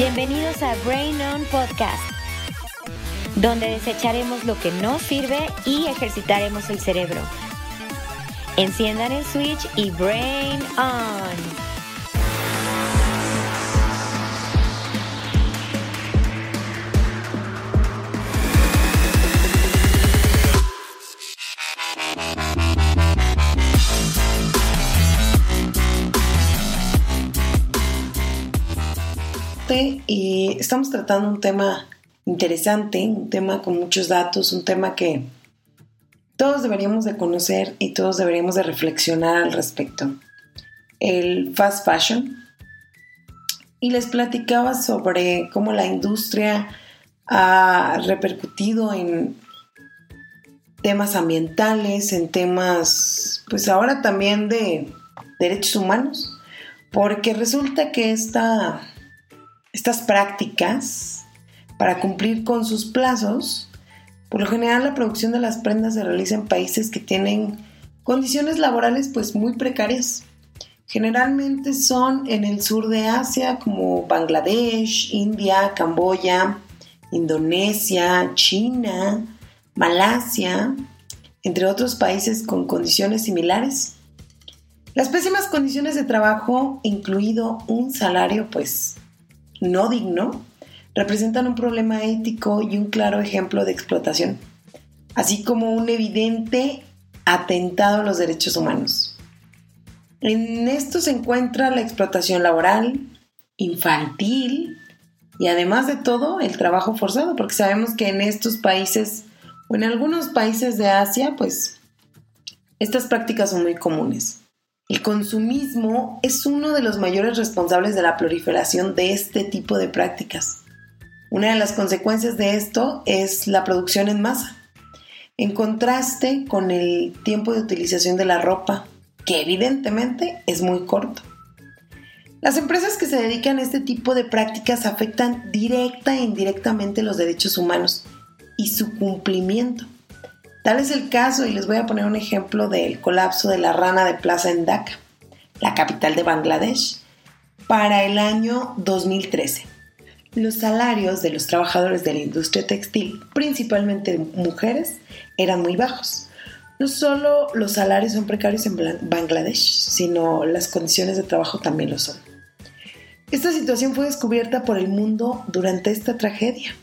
Bienvenidos a Brain On Podcast, donde desecharemos lo que no sirve y ejercitaremos el cerebro. Enciendan el switch y Brain On. Y estamos tratando un tema interesante, un tema con muchos datos, un tema que todos deberíamos de conocer y todos deberíamos de reflexionar al respecto. El fast fashion. Y les platicaba sobre cómo la industria ha repercutido en temas ambientales, en temas, pues ahora también de derechos humanos, porque resulta que esta estas prácticas para cumplir con sus plazos, por lo general la producción de las prendas se realiza en países que tienen condiciones laborales pues muy precarias. Generalmente son en el sur de Asia como Bangladesh, India, Camboya, Indonesia, China, Malasia, entre otros países con condiciones similares. Las pésimas condiciones de trabajo, incluido un salario pues no digno, representan un problema ético y un claro ejemplo de explotación, así como un evidente atentado a los derechos humanos. En esto se encuentra la explotación laboral, infantil y además de todo el trabajo forzado, porque sabemos que en estos países o en algunos países de Asia, pues estas prácticas son muy comunes. El consumismo es uno de los mayores responsables de la proliferación de este tipo de prácticas. Una de las consecuencias de esto es la producción en masa, en contraste con el tiempo de utilización de la ropa, que evidentemente es muy corto. Las empresas que se dedican a este tipo de prácticas afectan directa e indirectamente los derechos humanos y su cumplimiento. Tal es el caso, y les voy a poner un ejemplo del colapso de la rana de plaza en Dhaka, la capital de Bangladesh, para el año 2013. Los salarios de los trabajadores de la industria textil, principalmente mujeres, eran muy bajos. No solo los salarios son precarios en Bangladesh, sino las condiciones de trabajo también lo son. Esta situación fue descubierta por el mundo durante esta tragedia.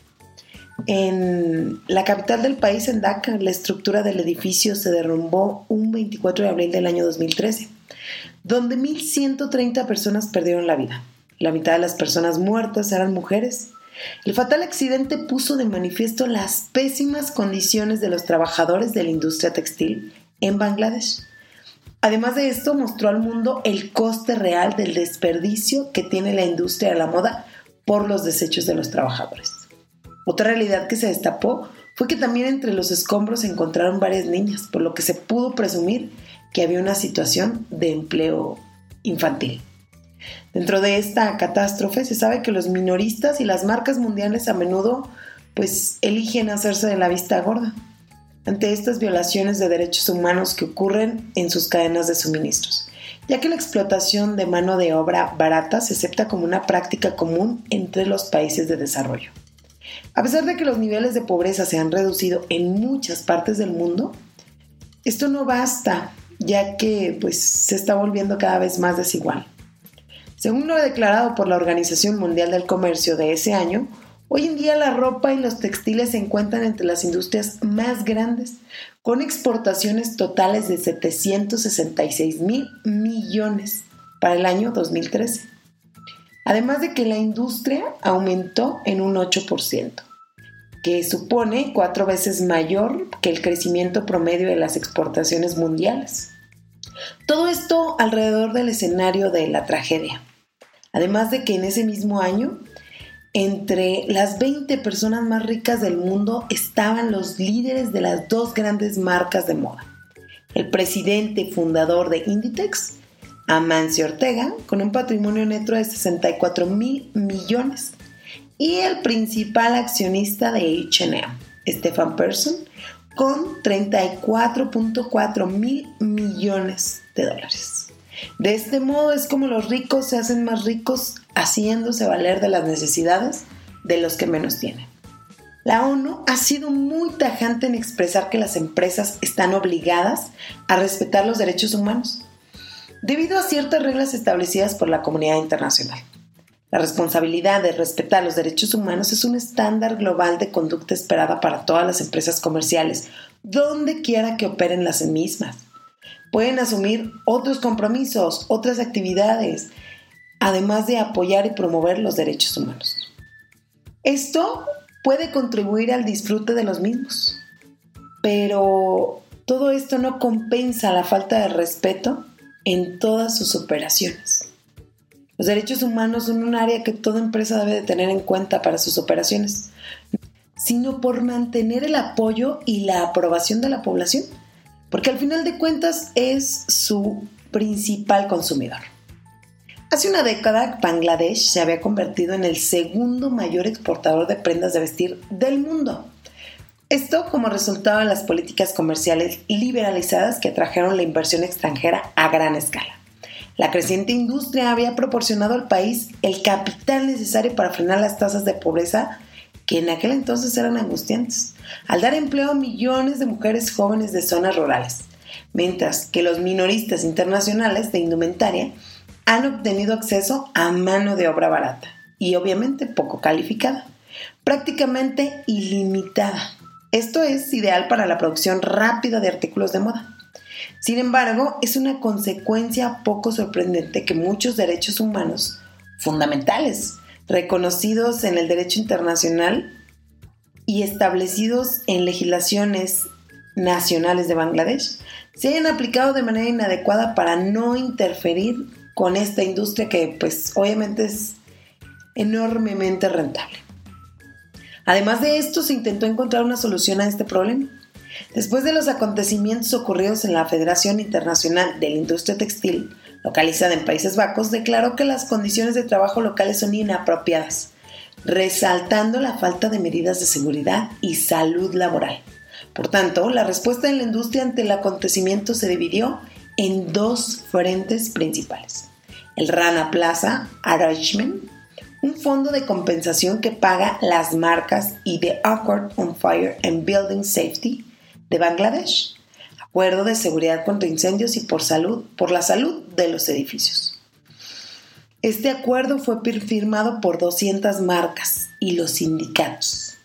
En la capital del país, en Dhaka, la estructura del edificio se derrumbó un 24 de abril del año 2013, donde 1.130 personas perdieron la vida. La mitad de las personas muertas eran mujeres. El fatal accidente puso de manifiesto las pésimas condiciones de los trabajadores de la industria textil en Bangladesh. Además de esto, mostró al mundo el coste real del desperdicio que tiene la industria de la moda por los desechos de los trabajadores. Otra realidad que se destapó fue que también entre los escombros se encontraron varias niñas, por lo que se pudo presumir que había una situación de empleo infantil. Dentro de esta catástrofe se sabe que los minoristas y las marcas mundiales a menudo pues eligen hacerse de la vista gorda ante estas violaciones de derechos humanos que ocurren en sus cadenas de suministros, ya que la explotación de mano de obra barata se acepta como una práctica común entre los países de desarrollo. A pesar de que los niveles de pobreza se han reducido en muchas partes del mundo, esto no basta, ya que pues, se está volviendo cada vez más desigual. Según lo declarado por la Organización Mundial del Comercio de ese año, hoy en día la ropa y los textiles se encuentran entre las industrias más grandes, con exportaciones totales de 766 mil millones para el año 2013 además de que la industria aumentó en un 8%, que supone cuatro veces mayor que el crecimiento promedio de las exportaciones mundiales. Todo esto alrededor del escenario de la tragedia. Además de que en ese mismo año, entre las 20 personas más ricas del mundo estaban los líderes de las dos grandes marcas de moda. El presidente fundador de Inditex Amancio Ortega, con un patrimonio neto de 64 mil millones, y el principal accionista de HM, Stefan Persson, con 34.4 mil millones de dólares. De este modo es como los ricos se hacen más ricos haciéndose valer de las necesidades de los que menos tienen. La ONU ha sido muy tajante en expresar que las empresas están obligadas a respetar los derechos humanos, debido a ciertas reglas establecidas por la comunidad internacional. La responsabilidad de respetar los derechos humanos es un estándar global de conducta esperada para todas las empresas comerciales, donde quiera que operen las mismas. Pueden asumir otros compromisos, otras actividades, además de apoyar y promover los derechos humanos. Esto puede contribuir al disfrute de los mismos, pero todo esto no compensa la falta de respeto en todas sus operaciones. Los derechos humanos son un área que toda empresa debe de tener en cuenta para sus operaciones, sino por mantener el apoyo y la aprobación de la población, porque al final de cuentas es su principal consumidor. Hace una década, Bangladesh se había convertido en el segundo mayor exportador de prendas de vestir del mundo. Esto como resultado de las políticas comerciales liberalizadas que atrajeron la inversión extranjera a gran escala. La creciente industria había proporcionado al país el capital necesario para frenar las tasas de pobreza que en aquel entonces eran angustiantes, al dar empleo a millones de mujeres jóvenes de zonas rurales, mientras que los minoristas internacionales de indumentaria han obtenido acceso a mano de obra barata y obviamente poco calificada, prácticamente ilimitada. Esto es ideal para la producción rápida de artículos de moda. Sin embargo, es una consecuencia poco sorprendente que muchos derechos humanos fundamentales, reconocidos en el derecho internacional y establecidos en legislaciones nacionales de Bangladesh, se hayan aplicado de manera inadecuada para no interferir con esta industria que pues obviamente es enormemente rentable. Además de esto, se intentó encontrar una solución a este problema. Después de los acontecimientos ocurridos en la Federación Internacional de la Industria Textil, localizada en Países Bajos, declaró que las condiciones de trabajo locales son inapropiadas, resaltando la falta de medidas de seguridad y salud laboral. Por tanto, la respuesta de la industria ante el acontecimiento se dividió en dos frentes principales. El Rana Plaza Arrangement, un fondo de compensación que paga las marcas y The Accord on Fire and Building Safety, de Bangladesh, acuerdo de seguridad contra incendios y por salud, por la salud de los edificios. Este acuerdo fue firmado por 200 marcas y los sindicatos.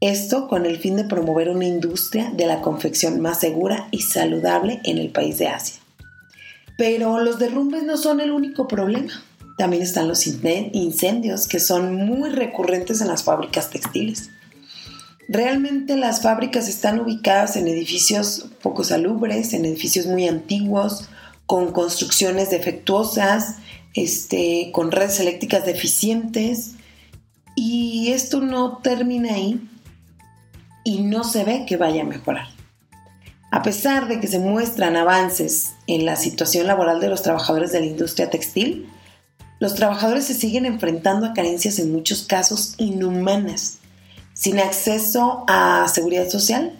Esto con el fin de promover una industria de la confección más segura y saludable en el país de Asia. Pero los derrumbes no son el único problema. También están los incendios que son muy recurrentes en las fábricas textiles. Realmente las fábricas están ubicadas en edificios poco salubres, en edificios muy antiguos, con construcciones defectuosas, este, con redes eléctricas deficientes. Y esto no termina ahí y no se ve que vaya a mejorar. A pesar de que se muestran avances en la situación laboral de los trabajadores de la industria textil, los trabajadores se siguen enfrentando a carencias en muchos casos inhumanas sin acceso a seguridad social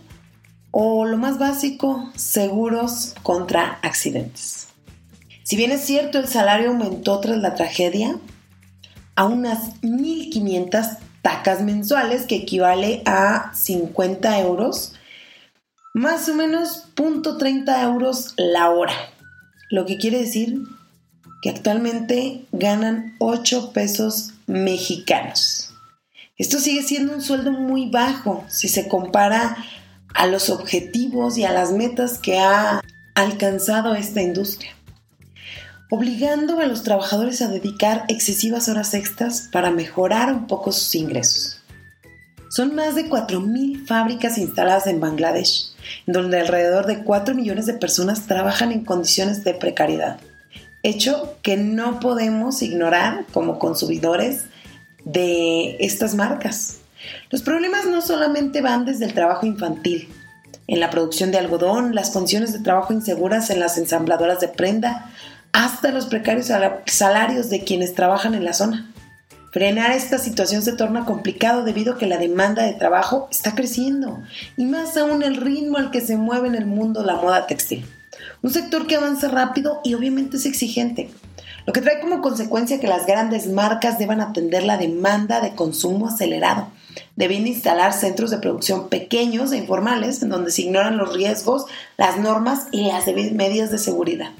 o lo más básico, seguros contra accidentes. Si bien es cierto el salario aumentó tras la tragedia a unas 1.500 tacas mensuales que equivale a 50 euros, más o menos .30 euros la hora, lo que quiere decir que actualmente ganan 8 pesos mexicanos. Esto sigue siendo un sueldo muy bajo si se compara a los objetivos y a las metas que ha alcanzado esta industria, obligando a los trabajadores a dedicar excesivas horas extras para mejorar un poco sus ingresos. Son más de 4.000 fábricas instaladas en Bangladesh, donde alrededor de 4 millones de personas trabajan en condiciones de precariedad, hecho que no podemos ignorar como consumidores de estas marcas. Los problemas no solamente van desde el trabajo infantil, en la producción de algodón, las condiciones de trabajo inseguras en las ensambladoras de prenda, hasta los precarios salarios de quienes trabajan en la zona. Frenar esta situación se torna complicado debido a que la demanda de trabajo está creciendo y más aún el ritmo al que se mueve en el mundo la moda textil. Un sector que avanza rápido y obviamente es exigente, lo que trae como consecuencia que las grandes marcas deban atender la demanda de consumo acelerado, debiendo instalar centros de producción pequeños e informales en donde se ignoran los riesgos, las normas y las medidas de seguridad.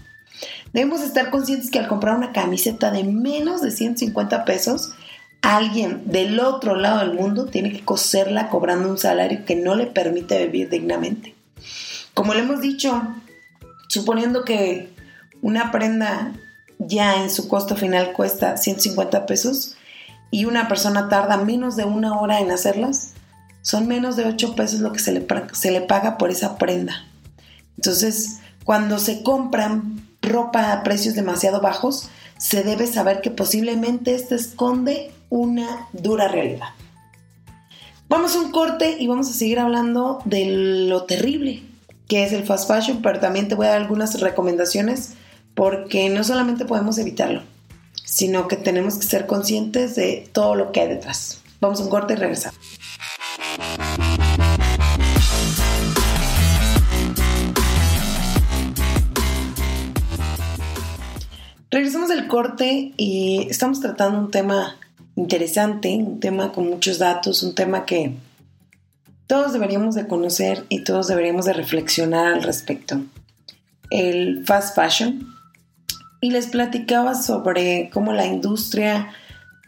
Debemos estar conscientes que al comprar una camiseta de menos de 150 pesos, alguien del otro lado del mundo tiene que coserla cobrando un salario que no le permite vivir dignamente. Como le hemos dicho, suponiendo que una prenda ya en su costo final cuesta 150 pesos y una persona tarda menos de una hora en hacerlas, son menos de 8 pesos lo que se le, se le paga por esa prenda. Entonces, cuando se compran ropa a precios demasiado bajos, se debe saber que posiblemente esto esconde una dura realidad. Vamos a un corte y vamos a seguir hablando de lo terrible que es el fast fashion, pero también te voy a dar algunas recomendaciones porque no solamente podemos evitarlo, sino que tenemos que ser conscientes de todo lo que hay detrás. Vamos a un corte y regresamos. Regresamos del corte y estamos tratando un tema interesante, un tema con muchos datos, un tema que todos deberíamos de conocer y todos deberíamos de reflexionar al respecto. El fast fashion. Y les platicaba sobre cómo la industria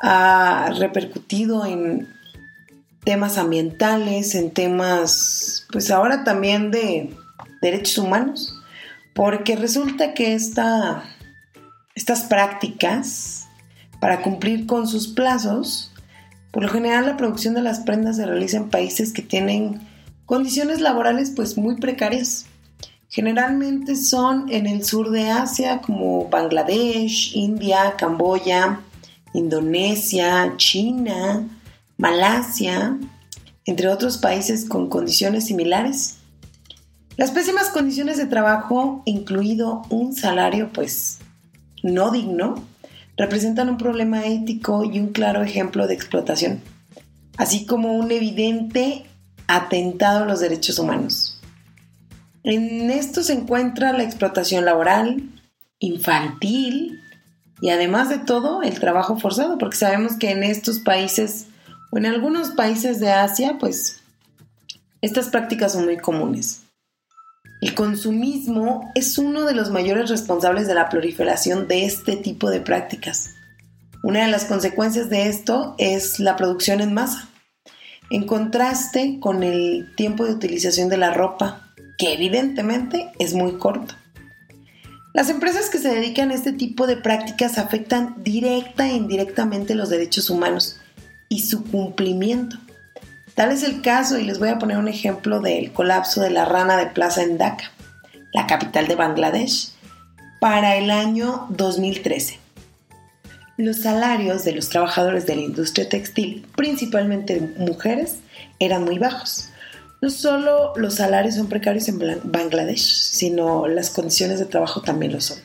ha repercutido en temas ambientales, en temas, pues ahora también de derechos humanos, porque resulta que esta estas prácticas para cumplir con sus plazos, por lo general la producción de las prendas se realiza en países que tienen condiciones laborales pues muy precarias. Generalmente son en el sur de Asia como Bangladesh, India, Camboya, Indonesia, China, Malasia, entre otros países con condiciones similares. Las pésimas condiciones de trabajo, incluido un salario pues no digno, representan un problema ético y un claro ejemplo de explotación, así como un evidente atentado a los derechos humanos. En esto se encuentra la explotación laboral, infantil y además de todo el trabajo forzado, porque sabemos que en estos países o en algunos países de Asia, pues estas prácticas son muy comunes. El consumismo es uno de los mayores responsables de la proliferación de este tipo de prácticas. Una de las consecuencias de esto es la producción en masa, en contraste con el tiempo de utilización de la ropa, que evidentemente es muy corto. Las empresas que se dedican a este tipo de prácticas afectan directa e indirectamente los derechos humanos y su cumplimiento. Tal es el caso, y les voy a poner un ejemplo del colapso de la rana de plaza en Dhaka, la capital de Bangladesh, para el año 2013. Los salarios de los trabajadores de la industria textil, principalmente mujeres, eran muy bajos. No solo los salarios son precarios en Bangladesh, sino las condiciones de trabajo también lo son.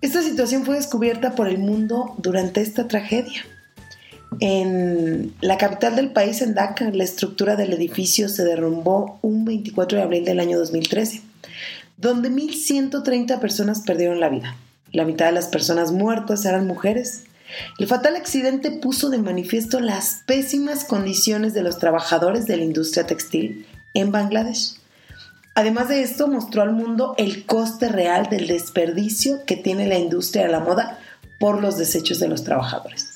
Esta situación fue descubierta por el mundo durante esta tragedia. En la capital del país, en Dhaka, la estructura del edificio se derrumbó un 24 de abril del año 2013, donde 1.130 personas perdieron la vida. La mitad de las personas muertas eran mujeres. El fatal accidente puso de manifiesto las pésimas condiciones de los trabajadores de la industria textil en Bangladesh. Además de esto, mostró al mundo el coste real del desperdicio que tiene la industria de la moda por los desechos de los trabajadores.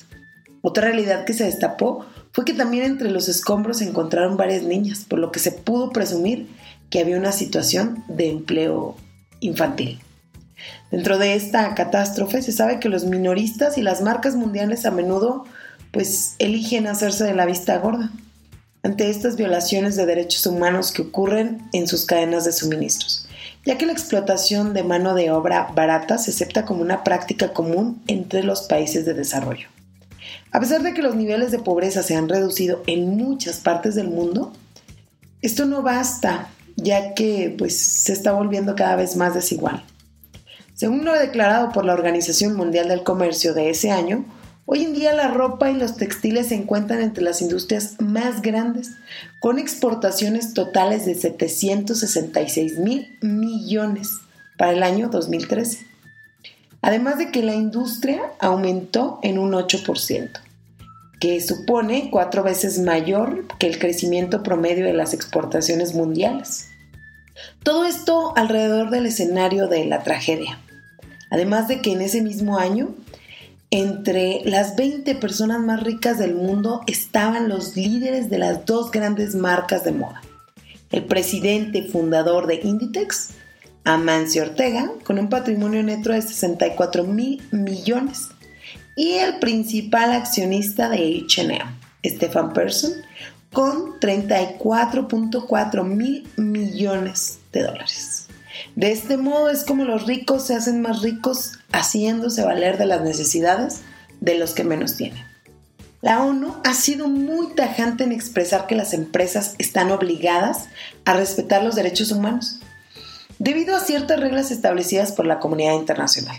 Otra realidad que se destapó fue que también entre los escombros se encontraron varias niñas, por lo que se pudo presumir que había una situación de empleo infantil. Dentro de esta catástrofe se sabe que los minoristas y las marcas mundiales a menudo pues eligen hacerse de la vista gorda ante estas violaciones de derechos humanos que ocurren en sus cadenas de suministros, ya que la explotación de mano de obra barata se acepta como una práctica común entre los países de desarrollo. A pesar de que los niveles de pobreza se han reducido en muchas partes del mundo, esto no basta, ya que pues, se está volviendo cada vez más desigual. Según lo declarado por la Organización Mundial del Comercio de ese año, hoy en día la ropa y los textiles se encuentran entre las industrias más grandes, con exportaciones totales de 766 mil millones para el año 2013. Además de que la industria aumentó en un 8%, que supone cuatro veces mayor que el crecimiento promedio de las exportaciones mundiales. Todo esto alrededor del escenario de la tragedia. Además de que en ese mismo año, entre las 20 personas más ricas del mundo estaban los líderes de las dos grandes marcas de moda. El presidente fundador de Inditex, Amancio Ortega, con un patrimonio neto de 64 mil millones, y el principal accionista de HM, Stefan Persson, con 34.4 mil millones de dólares. De este modo es como los ricos se hacen más ricos haciéndose valer de las necesidades de los que menos tienen. La ONU ha sido muy tajante en expresar que las empresas están obligadas a respetar los derechos humanos, debido a ciertas reglas establecidas por la comunidad internacional.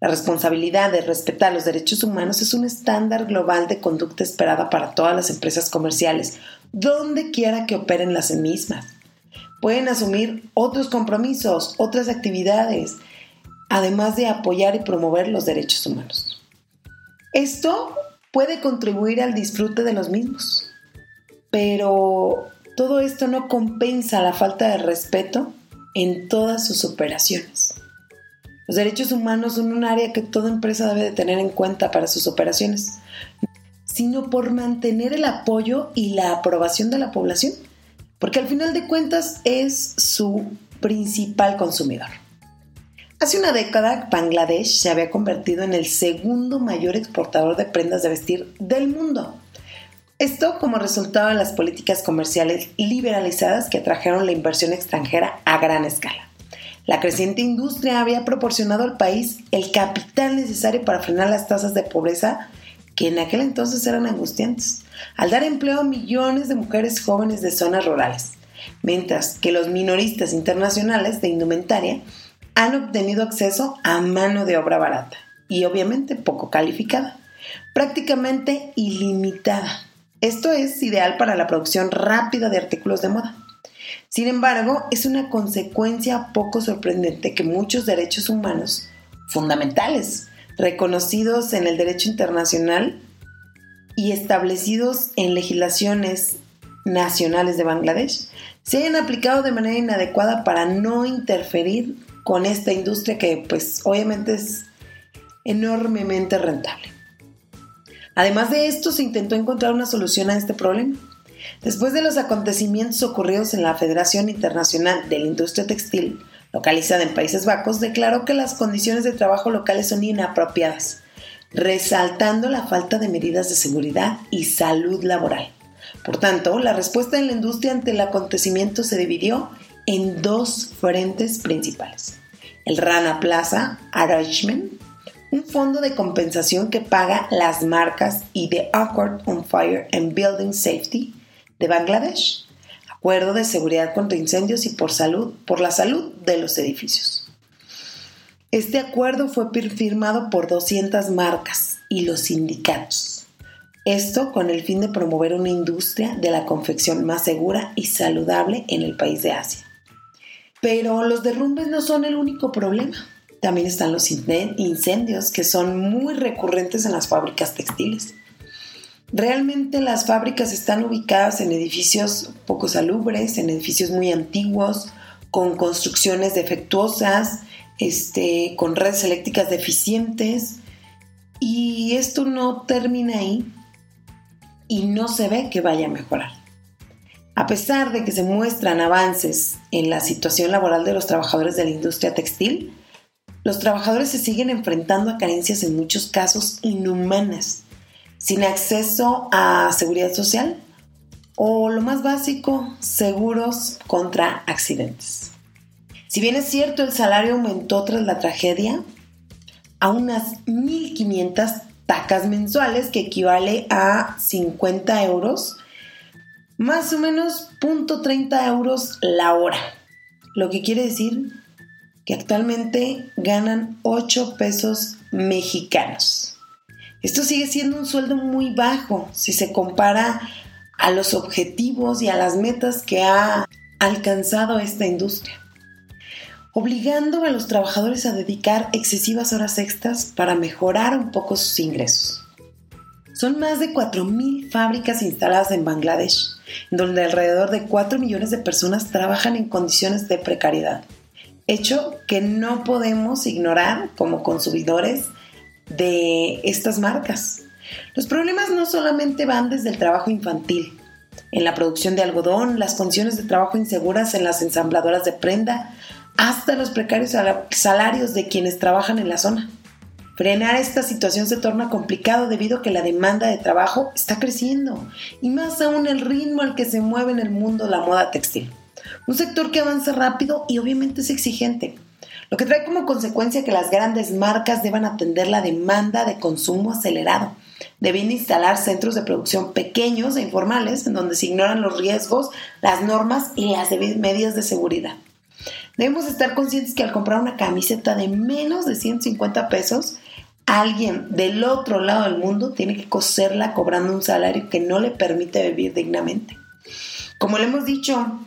La responsabilidad de respetar los derechos humanos es un estándar global de conducta esperada para todas las empresas comerciales, donde quiera que operen las mismas. Pueden asumir otros compromisos, otras actividades, además de apoyar y promover los derechos humanos. Esto puede contribuir al disfrute de los mismos, pero todo esto no compensa la falta de respeto en todas sus operaciones. Los derechos humanos son un área que toda empresa debe de tener en cuenta para sus operaciones, sino por mantener el apoyo y la aprobación de la población, porque al final de cuentas es su principal consumidor. Hace una década, Bangladesh se había convertido en el segundo mayor exportador de prendas de vestir del mundo. Esto como resultado de las políticas comerciales liberalizadas que atrajeron la inversión extranjera a gran escala. La creciente industria había proporcionado al país el capital necesario para frenar las tasas de pobreza que en aquel entonces eran angustiantes, al dar empleo a millones de mujeres jóvenes de zonas rurales, mientras que los minoristas internacionales de indumentaria han obtenido acceso a mano de obra barata y obviamente poco calificada, prácticamente ilimitada. Esto es ideal para la producción rápida de artículos de moda. Sin embargo, es una consecuencia poco sorprendente que muchos derechos humanos fundamentales, reconocidos en el derecho internacional y establecidos en legislaciones nacionales de Bangladesh, se hayan aplicado de manera inadecuada para no interferir con esta industria que pues obviamente es enormemente rentable. Además de esto, se intentó encontrar una solución a este problema Después de los acontecimientos ocurridos en la Federación Internacional de la Industria Textil, localizada en Países Bajos, declaró que las condiciones de trabajo locales son inapropiadas, resaltando la falta de medidas de seguridad y salud laboral. Por tanto, la respuesta de la industria ante el acontecimiento se dividió en dos frentes principales. El Rana Plaza Arrangement, un fondo de compensación que paga las marcas y The Accord on Fire and Building Safety, de Bangladesh, acuerdo de seguridad contra incendios y por salud, por la salud de los edificios. Este acuerdo fue firmado por 200 marcas y los sindicatos. Esto con el fin de promover una industria de la confección más segura y saludable en el país de Asia. Pero los derrumbes no son el único problema. También están los incendios que son muy recurrentes en las fábricas textiles. Realmente las fábricas están ubicadas en edificios poco salubres, en edificios muy antiguos, con construcciones defectuosas, este, con redes eléctricas deficientes. Y esto no termina ahí y no se ve que vaya a mejorar. A pesar de que se muestran avances en la situación laboral de los trabajadores de la industria textil, los trabajadores se siguen enfrentando a carencias en muchos casos inhumanas sin acceso a seguridad social o lo más básico, seguros contra accidentes. Si bien es cierto el salario aumentó tras la tragedia, a unas 1.500 tacas mensuales que equivale a 50 euros, más o menos .30 euros la hora, lo que quiere decir que actualmente ganan 8 pesos mexicanos. Esto sigue siendo un sueldo muy bajo si se compara a los objetivos y a las metas que ha alcanzado esta industria. obligando a los trabajadores a dedicar excesivas horas extras para mejorar un poco sus ingresos. Son más de 4.000 fábricas instaladas en Bangladesh, donde alrededor de 4 millones de personas trabajan en condiciones de precariedad, hecho que no podemos ignorar como consumidores de estas marcas. Los problemas no solamente van desde el trabajo infantil, en la producción de algodón, las condiciones de trabajo inseguras en las ensambladoras de prenda, hasta los precarios salarios de quienes trabajan en la zona. Frenar esta situación se torna complicado debido a que la demanda de trabajo está creciendo y más aún el ritmo al que se mueve en el mundo la moda textil. Un sector que avanza rápido y obviamente es exigente, lo que trae como consecuencia que las grandes marcas deban atender la demanda de consumo acelerado, debiendo instalar centros de producción pequeños e informales en donde se ignoran los riesgos, las normas y las medidas de seguridad. Debemos estar conscientes que al comprar una camiseta de menos de 150 pesos, alguien del otro lado del mundo tiene que coserla cobrando un salario que no le permite vivir dignamente. Como le hemos dicho,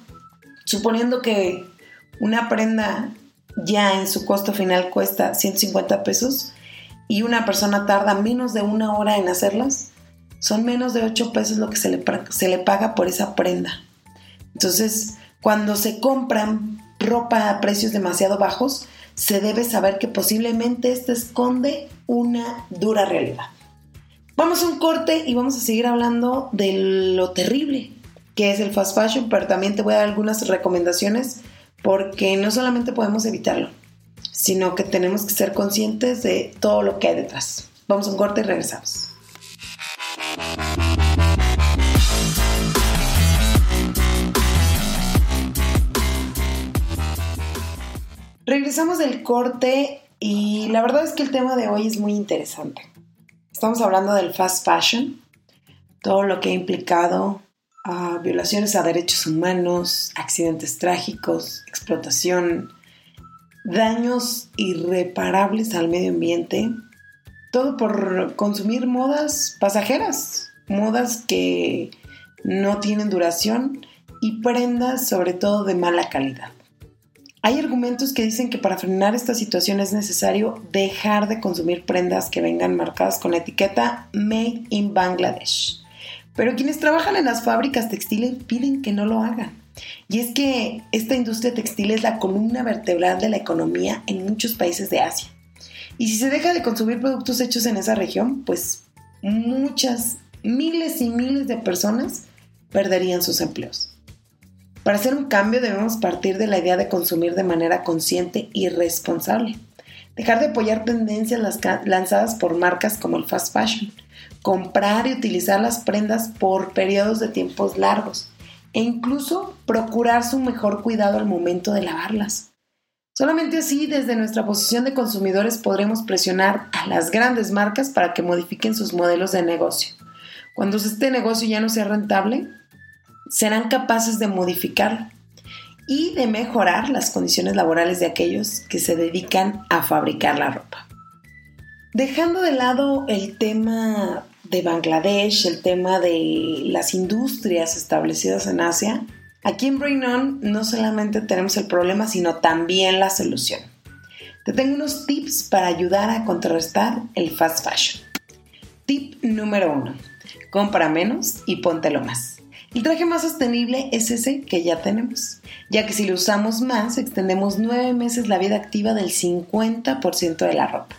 suponiendo que una prenda ya en su costo final cuesta 150 pesos y una persona tarda menos de una hora en hacerlas, son menos de 8 pesos lo que se le, se le paga por esa prenda. Entonces, cuando se compran ropa a precios demasiado bajos, se debe saber que posiblemente esto esconde una dura realidad. Vamos a un corte y vamos a seguir hablando de lo terrible que es el fast fashion, pero también te voy a dar algunas recomendaciones porque no solamente podemos evitarlo, sino que tenemos que ser conscientes de todo lo que hay detrás. Vamos a un corte y regresamos. Regresamos del corte y la verdad es que el tema de hoy es muy interesante. Estamos hablando del fast fashion, todo lo que ha implicado violaciones a derechos humanos, accidentes trágicos, explotación, daños irreparables al medio ambiente, todo por consumir modas pasajeras, modas que no tienen duración y prendas sobre todo de mala calidad. Hay argumentos que dicen que para frenar esta situación es necesario dejar de consumir prendas que vengan marcadas con la etiqueta Made in Bangladesh. Pero quienes trabajan en las fábricas textiles piden que no lo hagan. Y es que esta industria textil es la columna vertebral de la economía en muchos países de Asia. Y si se deja de consumir productos hechos en esa región, pues muchas, miles y miles de personas perderían sus empleos. Para hacer un cambio debemos partir de la idea de consumir de manera consciente y responsable. Dejar de apoyar tendencias lanzadas por marcas como el fast fashion. Comprar y utilizar las prendas por periodos de tiempos largos. E incluso procurar su mejor cuidado al momento de lavarlas. Solamente así, desde nuestra posición de consumidores, podremos presionar a las grandes marcas para que modifiquen sus modelos de negocio. Cuando este negocio ya no sea rentable, serán capaces de modificar y de mejorar las condiciones laborales de aquellos que se dedican a fabricar la ropa. Dejando de lado el tema de Bangladesh, el tema de las industrias establecidas en Asia, aquí en Brain On no solamente tenemos el problema, sino también la solución. Te tengo unos tips para ayudar a contrarrestar el fast fashion. Tip número uno: compra menos y póntelo más. El traje más sostenible es ese que ya tenemos, ya que si lo usamos más, extendemos nueve meses la vida activa del 50% de la ropa,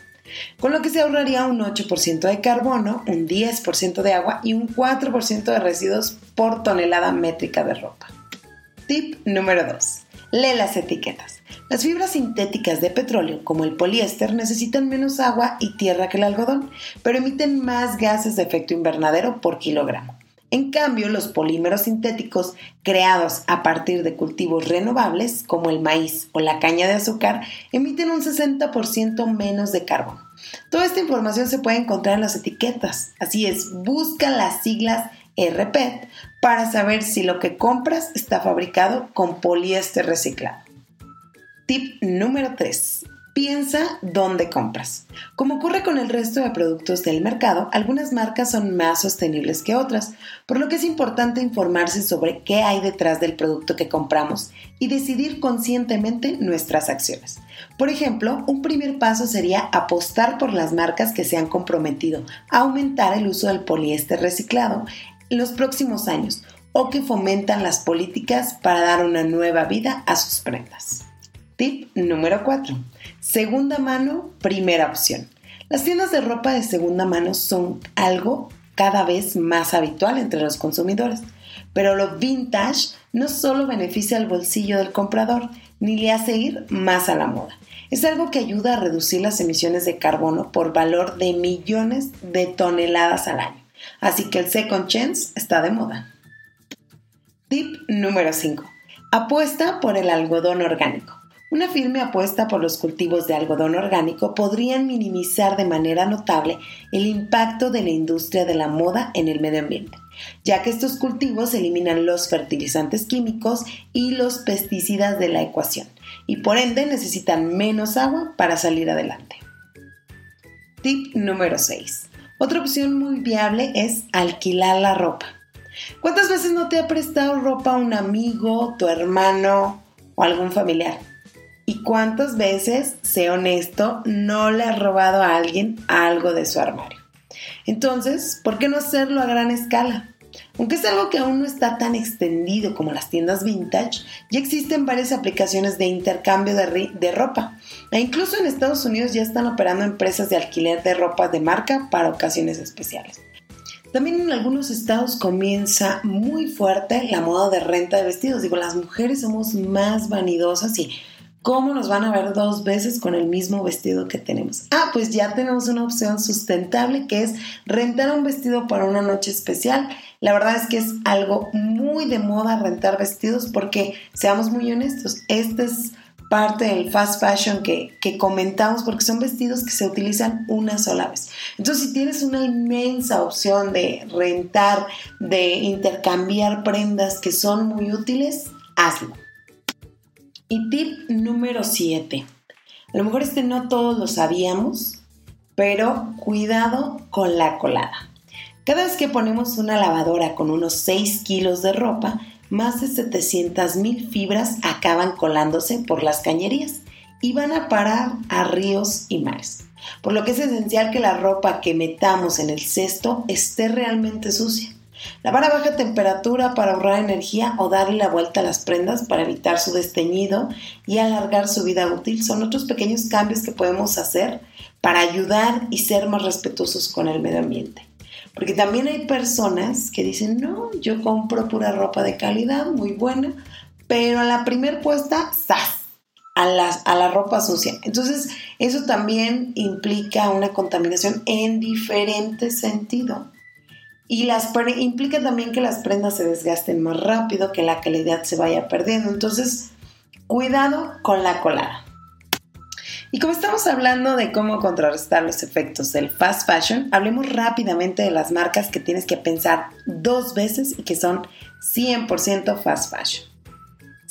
con lo que se ahorraría un 8% de carbono, un 10% de agua y un 4% de residuos por tonelada métrica de ropa. Tip número 2. Lee las etiquetas. Las fibras sintéticas de petróleo, como el poliéster, necesitan menos agua y tierra que el algodón, pero emiten más gases de efecto invernadero por kilogramo. En cambio, los polímeros sintéticos creados a partir de cultivos renovables, como el maíz o la caña de azúcar, emiten un 60% menos de carbono. Toda esta información se puede encontrar en las etiquetas. Así es, busca las siglas RPET para saber si lo que compras está fabricado con poliéster reciclado. Tip número 3. Piensa dónde compras. Como ocurre con el resto de productos del mercado, algunas marcas son más sostenibles que otras, por lo que es importante informarse sobre qué hay detrás del producto que compramos y decidir conscientemente nuestras acciones. Por ejemplo, un primer paso sería apostar por las marcas que se han comprometido a aumentar el uso del poliéster reciclado en los próximos años o que fomentan las políticas para dar una nueva vida a sus prendas. Tip número 4. Segunda mano, primera opción. Las tiendas de ropa de segunda mano son algo cada vez más habitual entre los consumidores, pero lo vintage no solo beneficia al bolsillo del comprador, ni le hace ir más a la moda. Es algo que ayuda a reducir las emisiones de carbono por valor de millones de toneladas al año. Así que el second chance está de moda. Tip número 5. Apuesta por el algodón orgánico. Una firme apuesta por los cultivos de algodón orgánico podrían minimizar de manera notable el impacto de la industria de la moda en el medio ambiente, ya que estos cultivos eliminan los fertilizantes químicos y los pesticidas de la ecuación y por ende necesitan menos agua para salir adelante. Tip número 6. Otra opción muy viable es alquilar la ropa. ¿Cuántas veces no te ha prestado ropa un amigo, tu hermano o algún familiar? ¿Y cuántas veces, sé honesto, no le ha robado a alguien algo de su armario? Entonces, ¿por qué no hacerlo a gran escala? Aunque es algo que aún no está tan extendido como las tiendas vintage, ya existen varias aplicaciones de intercambio de, de, ropa. E incluso en Estados Unidos ya están operando empresas de alquiler de ropa de marca para ocasiones especiales. También en algunos estados comienza muy fuerte la moda de renta de vestidos. Digo, las mujeres somos más vanidosas y ¿Cómo nos van a ver dos veces con el mismo vestido que tenemos? Ah, pues ya tenemos una opción sustentable que es rentar un vestido para una noche especial. La verdad es que es algo muy de moda rentar vestidos porque, seamos muy honestos, este es parte del fast fashion que, que, comentamos porque son vestidos que se utilizan una sola vez. Entonces, si tienes una inmensa opción de rentar, de intercambiar prendas que son muy útiles, hazlo. Y tip número 7. A lo mejor este no todos lo sabíamos, pero cuidado con la colada. Cada vez que ponemos una lavadora con unos 6 kilos de ropa, más de 700 mil fibras acaban colándose por las cañerías y van a parar a ríos y mares. Por lo que es esencial que la ropa que metamos en el cesto esté realmente sucia. Lavar a baja temperatura para ahorrar energía o darle la vuelta a las prendas para evitar su desteñido y alargar su vida útil son otros pequeños cambios que podemos hacer para ayudar y ser más respetuosos con el medio ambiente. Porque también hay personas que dicen, no, yo compro pura ropa de calidad, muy buena, pero a la primer puesta, ¡zas! A la, a la ropa sucia. Entonces, eso también implica una contaminación en diferente sentido. Y las implica también que las prendas se desgasten más rápido, que la calidad se vaya perdiendo. Entonces, cuidado con la colada. Y como estamos hablando de cómo contrarrestar los efectos del fast fashion, hablemos rápidamente de las marcas que tienes que pensar dos veces y que son 100% fast fashion.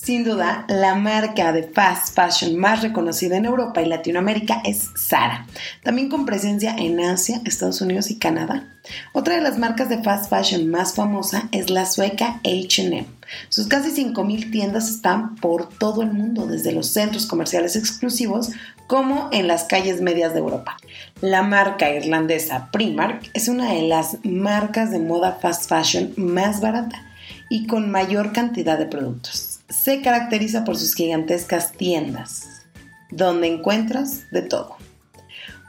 Sin duda, la marca de fast fashion más reconocida en Europa y Latinoamérica es Zara, también con presencia en Asia, Estados Unidos y Canadá. Otra de las marcas de fast fashion más famosa es la sueca HM. Sus casi 5.000 tiendas están por todo el mundo, desde los centros comerciales exclusivos como en las calles medias de Europa. La marca irlandesa Primark es una de las marcas de moda fast fashion más barata y con mayor cantidad de productos se caracteriza por sus gigantescas tiendas, donde encuentras de todo.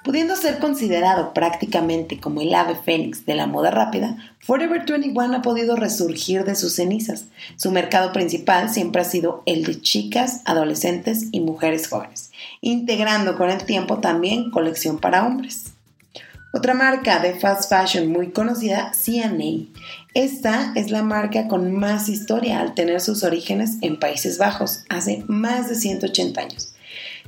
Pudiendo ser considerado prácticamente como el ave fénix de la moda rápida, Forever 21 ha podido resurgir de sus cenizas. Su mercado principal siempre ha sido el de chicas, adolescentes y mujeres jóvenes, integrando con el tiempo también colección para hombres. Otra marca de fast fashion muy conocida, CNA. Esta es la marca con más historia al tener sus orígenes en Países Bajos hace más de 180 años.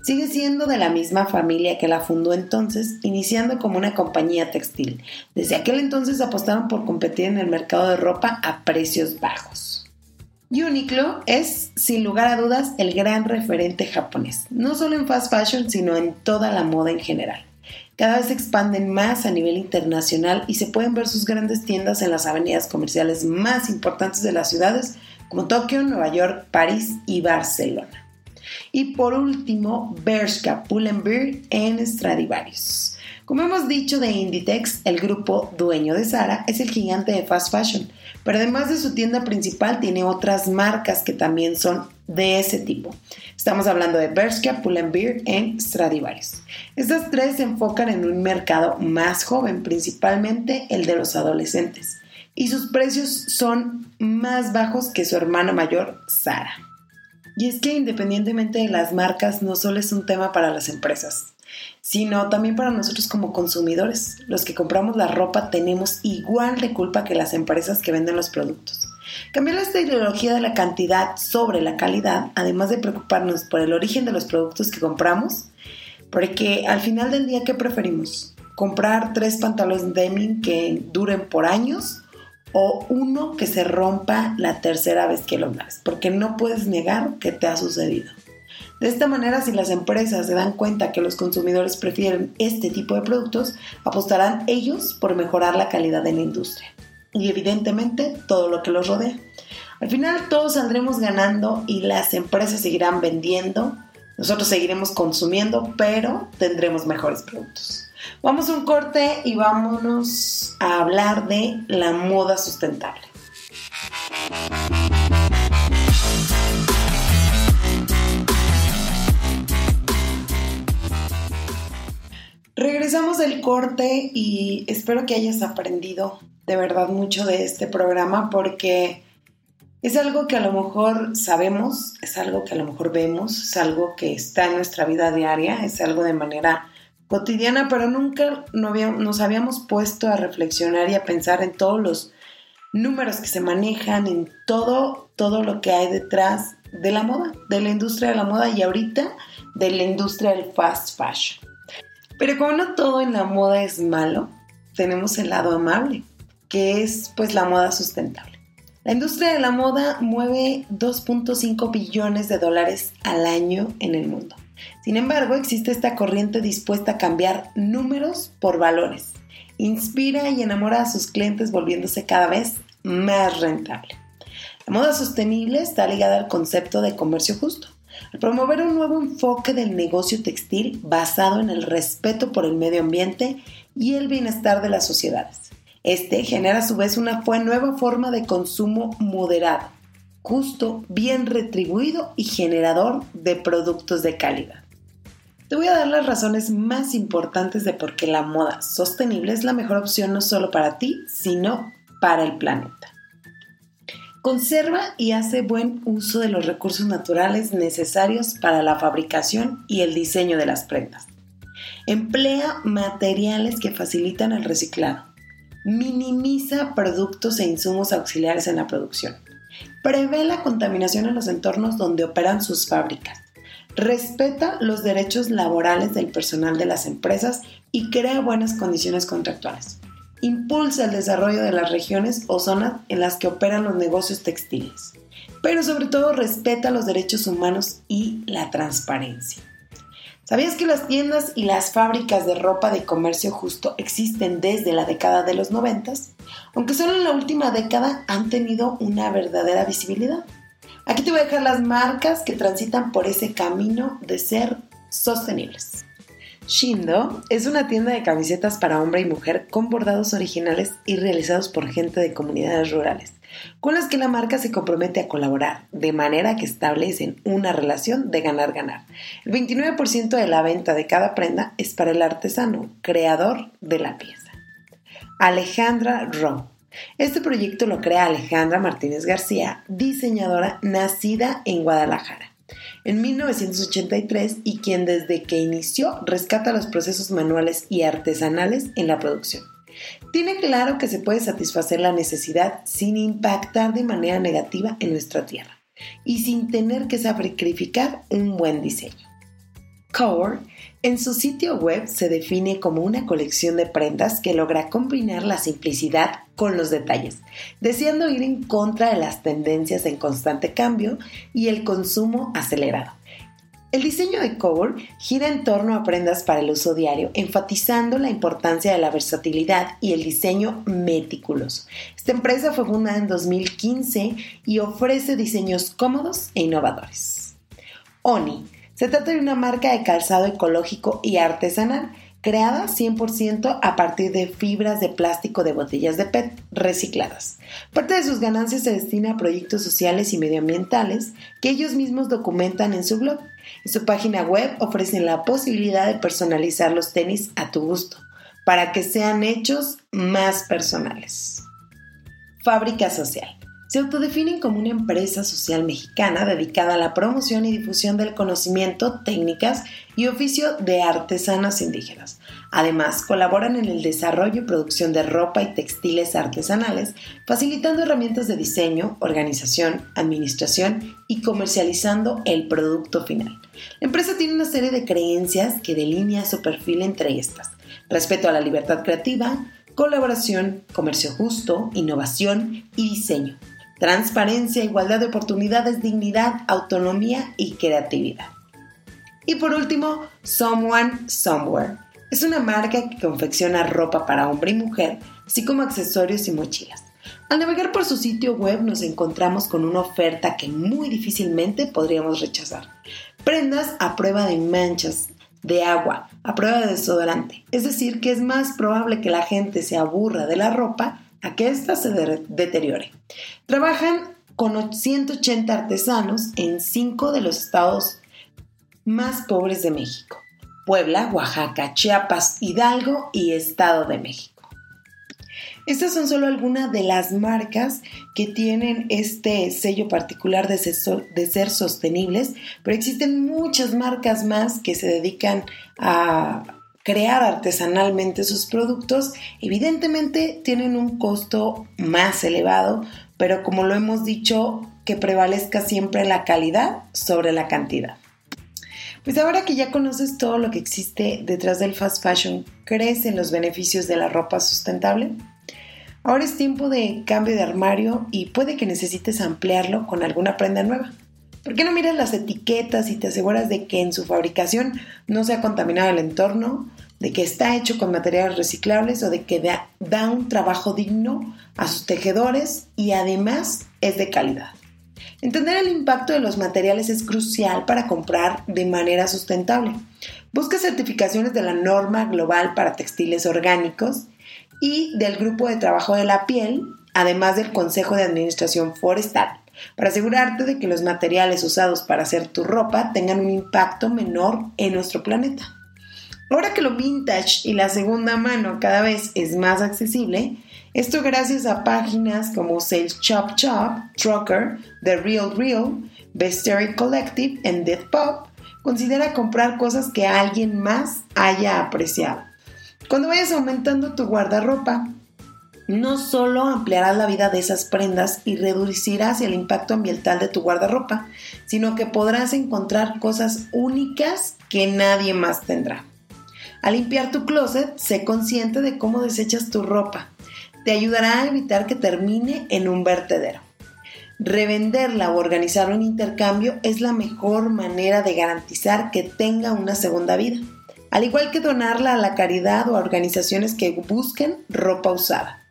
Sigue siendo de la misma familia que la fundó entonces, iniciando como una compañía textil. Desde aquel entonces apostaron por competir en el mercado de ropa a precios bajos. Uniqlo es, sin lugar a dudas, el gran referente japonés, no solo en fast fashion, sino en toda la moda en general. Cada vez se expanden más a nivel internacional y se pueden ver sus grandes tiendas en las avenidas comerciales más importantes de las ciudades como Tokio, Nueva York, París y Barcelona. Y por último, Bershka Pull&Bear en Stradivarius. Como hemos dicho de Inditex, el grupo dueño de Zara es el gigante de fast fashion, pero además de su tienda principal tiene otras marcas que también son de ese tipo. Estamos hablando de Bershka, Pull&Bear en Stradivarius. Estas tres se enfocan en un mercado más joven, principalmente el de los adolescentes y sus precios son más bajos que su hermana mayor, Sara. Y es que independientemente de las marcas, no solo es un tema para las empresas, sino también para nosotros como consumidores. Los que compramos la ropa tenemos igual de culpa que las empresas que venden los productos. Cambiar esta ideología de la cantidad sobre la calidad, además de preocuparnos por el origen de los productos que compramos, porque al final del día, ¿qué preferimos? ¿Comprar tres pantalones denim que duren por años o uno que se rompa la tercera vez que lo das, porque no puedes negar que te ha sucedido. De esta manera, si las empresas se dan cuenta que los consumidores prefieren este tipo de productos, apostarán ellos por mejorar la calidad de la industria y evidentemente todo lo que los rodea. Al final todos saldremos ganando y las empresas seguirán vendiendo, nosotros seguiremos consumiendo, pero tendremos mejores productos. Vamos a un corte y vámonos a hablar de la moda sustentable. Regresamos del corte y espero que hayas aprendido de verdad mucho de este programa porque es algo que a lo mejor sabemos, es algo que a lo mejor vemos, es algo que está en nuestra vida diaria, es algo de manera cotidiana, pero nunca nos habíamos puesto a reflexionar y a pensar en todos los números que se manejan, en todo, todo lo que hay detrás de la moda, de la industria de la moda y ahorita de la industria del fast fashion. Pero como no todo en la moda es malo, tenemos el lado amable, que es pues la moda sustentable. La industria de la moda mueve 2.5 billones de dólares al año en el mundo. Sin embargo, existe esta corriente dispuesta a cambiar números por valores. Inspira y enamora a sus clientes volviéndose cada vez más rentable. La moda sostenible está ligada al concepto de comercio justo, al promover un nuevo enfoque del negocio textil basado en el respeto por el medio ambiente y el bienestar de las sociedades. Este genera a su vez una nueva forma de consumo moderado, justo, bien retribuido y generador de productos de calidad. Te voy a dar las razones más importantes de por qué la moda sostenible es la mejor opción no solo para ti, sino para el planeta. Conserva y hace buen uso de los recursos naturales necesarios para la fabricación y el diseño de las prendas. Emplea materiales que facilitan el reciclado. Minimiza productos e insumos auxiliares en la producción Prevé la contaminación en los entornos donde operan sus fábricas. Respeta los derechos laborales del personal de las empresas y crea buenas condiciones contractuales. Impulsa el desarrollo de las regiones o zonas en las que operan los negocios textiles. Pero sobre todo respeta los derechos humanos y la transparencia. ¿Sabías que las tiendas y las fábricas de ropa de comercio justo existen desde la década de los 90? Aunque solo en la última década han tenido una verdadera visibilidad. Aquí te voy a dejar las marcas que transitan por ese camino de ser sostenibles. Shindo es una tienda de camisetas para hombre y mujer con bordados originales y realizados por gente de comunidades rurales con las que la marca se compromete a colaborar, de manera que establecen una relación de ganar-ganar. El 29% de la venta de cada prenda es para el artesano, creador de la pieza. Alejandra Ro. Este proyecto lo crea Alejandra Martínez García, diseñadora nacida en Guadalajara en 1983 y quien desde que inició rescata los procesos manuales y artesanales en la producción. Tiene claro que se puede satisfacer la necesidad sin impactar de manera negativa en nuestra tierra y sin tener que sacrificar un buen diseño. Core en su sitio web se define como una colección de prendas que logra combinar la simplicidad con los detalles, deseando ir en contra de las tendencias en constante cambio y el consumo acelerado. El diseño de Core gira en torno a prendas para el uso diario, enfatizando la importancia de la versatilidad y el diseño meticuloso. Esta empresa fue fundada en 2015 y ofrece diseños cómodos e innovadores. Oni se trata de una marca de calzado ecológico y artesanal creada 100% a partir de fibras de plástico de botellas de PET recicladas. Parte de sus ganancias se destina a proyectos sociales y medioambientales que ellos mismos documentan en su blog. En su página web ofrecen la posibilidad de personalizar los tenis a tu gusto, para que sean hechos más personales. Fábrica Social se autodefinen como una empresa social mexicana dedicada a la promoción y difusión del conocimiento, técnicas y oficio de artesanas indígenas. Además, colaboran en el desarrollo y producción de ropa y textiles artesanales, facilitando herramientas de diseño, organización, administración y comercializando el producto final. La empresa tiene una serie de creencias que delinea su perfil entre estas. Respeto a la libertad creativa, colaboración, comercio justo, innovación y diseño transparencia, igualdad de oportunidades, dignidad, autonomía y creatividad. Y por último, Someone Somewhere. Es una marca que confecciona ropa para hombre y mujer, así como accesorios y mochilas. Al navegar por su sitio web nos encontramos con una oferta que muy difícilmente podríamos rechazar. Prendas a prueba de manchas, de agua, a prueba de desodorante. Es decir, que es más probable que la gente se aburra de la ropa a que ésta se deteriore. Trabajan con 180 artesanos en cinco de los estados más pobres de México. Puebla, Oaxaca, Chiapas, Hidalgo y Estado de México. Estas son solo algunas de las marcas que tienen este sello particular de ser, sostenibles, pero existen muchas marcas más que se dedican a crear artesanalmente sus productos, evidentemente tienen un costo más elevado, pero como lo hemos dicho, que prevalezca siempre la calidad sobre la cantidad. Pues ahora que ya conoces todo lo que existe detrás del fast fashion, ¿crees en los beneficios de la ropa sustentable? Ahora es tiempo de cambio de armario y puede que necesites ampliarlo con alguna prenda nueva. ¿Por qué no miras las etiquetas y te aseguras de que en su fabricación no se ha contaminado el entorno, de que está hecho con materiales reciclables o de que da, da un trabajo digno a sus tejedores y además es de calidad? Entender el impacto de los materiales es crucial para comprar de manera sustentable. Busca certificaciones de la norma global para textiles orgánicos y del Grupo de Trabajo de la Piel, además del Consejo de Administración Forestal para asegurarte de que los materiales usados para hacer tu ropa tengan un impacto menor en nuestro planeta. Ahora que lo vintage y la segunda mano cada vez es más accesible, esto gracias a páginas como Sales Chop Chop, Trucker, The Real Real, Bestiary Collective and Dead Pop, considera comprar cosas que alguien más haya apreciado. Cuando vayas aumentando tu guardarropa, no solo ampliarás la vida de esas prendas y reducirás el impacto ambiental de tu guardarropa, sino que podrás encontrar cosas únicas que nadie más tendrá. Al limpiar tu closet, sé consciente de cómo desechas tu ropa. Te ayudará a evitar que termine en un vertedero. Revenderla o organizar un intercambio es la mejor manera de garantizar que tenga una segunda vida, al igual que donarla a la caridad o a organizaciones que busquen ropa usada.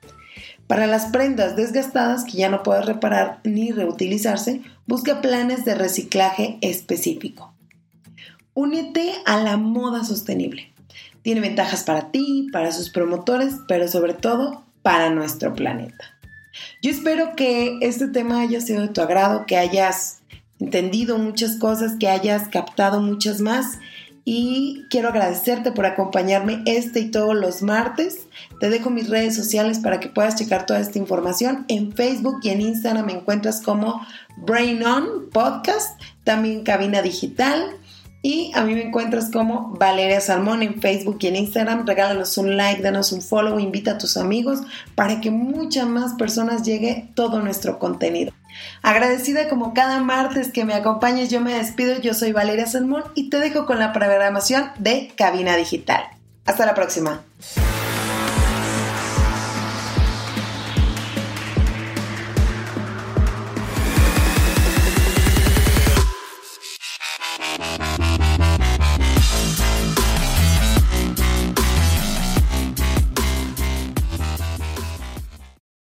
Para las prendas desgastadas que ya no puedes reparar ni reutilizarse, busca planes de reciclaje específico. Únete a la moda sostenible. Tiene ventajas para ti, para sus promotores, pero sobre todo para nuestro planeta. Yo espero que este tema haya sido de tu agrado, que hayas entendido muchas cosas, que hayas captado muchas más y quiero agradecerte por acompañarme este y todos los martes. Te dejo mis redes sociales para que puedas checar toda esta información. En Facebook y en Instagram me encuentras como Brain On Podcast, también Cabina Digital. Y a mí me encuentras como Valeria Salmón en Facebook y en Instagram. Regálanos un like, danos un follow, invita a tus amigos para que muchas más personas llegue todo nuestro contenido. Agradecida como cada martes que me acompañes, yo me despido. Yo soy Valeria Salmón y te dejo con la programación de Cabina Digital. Hasta la próxima.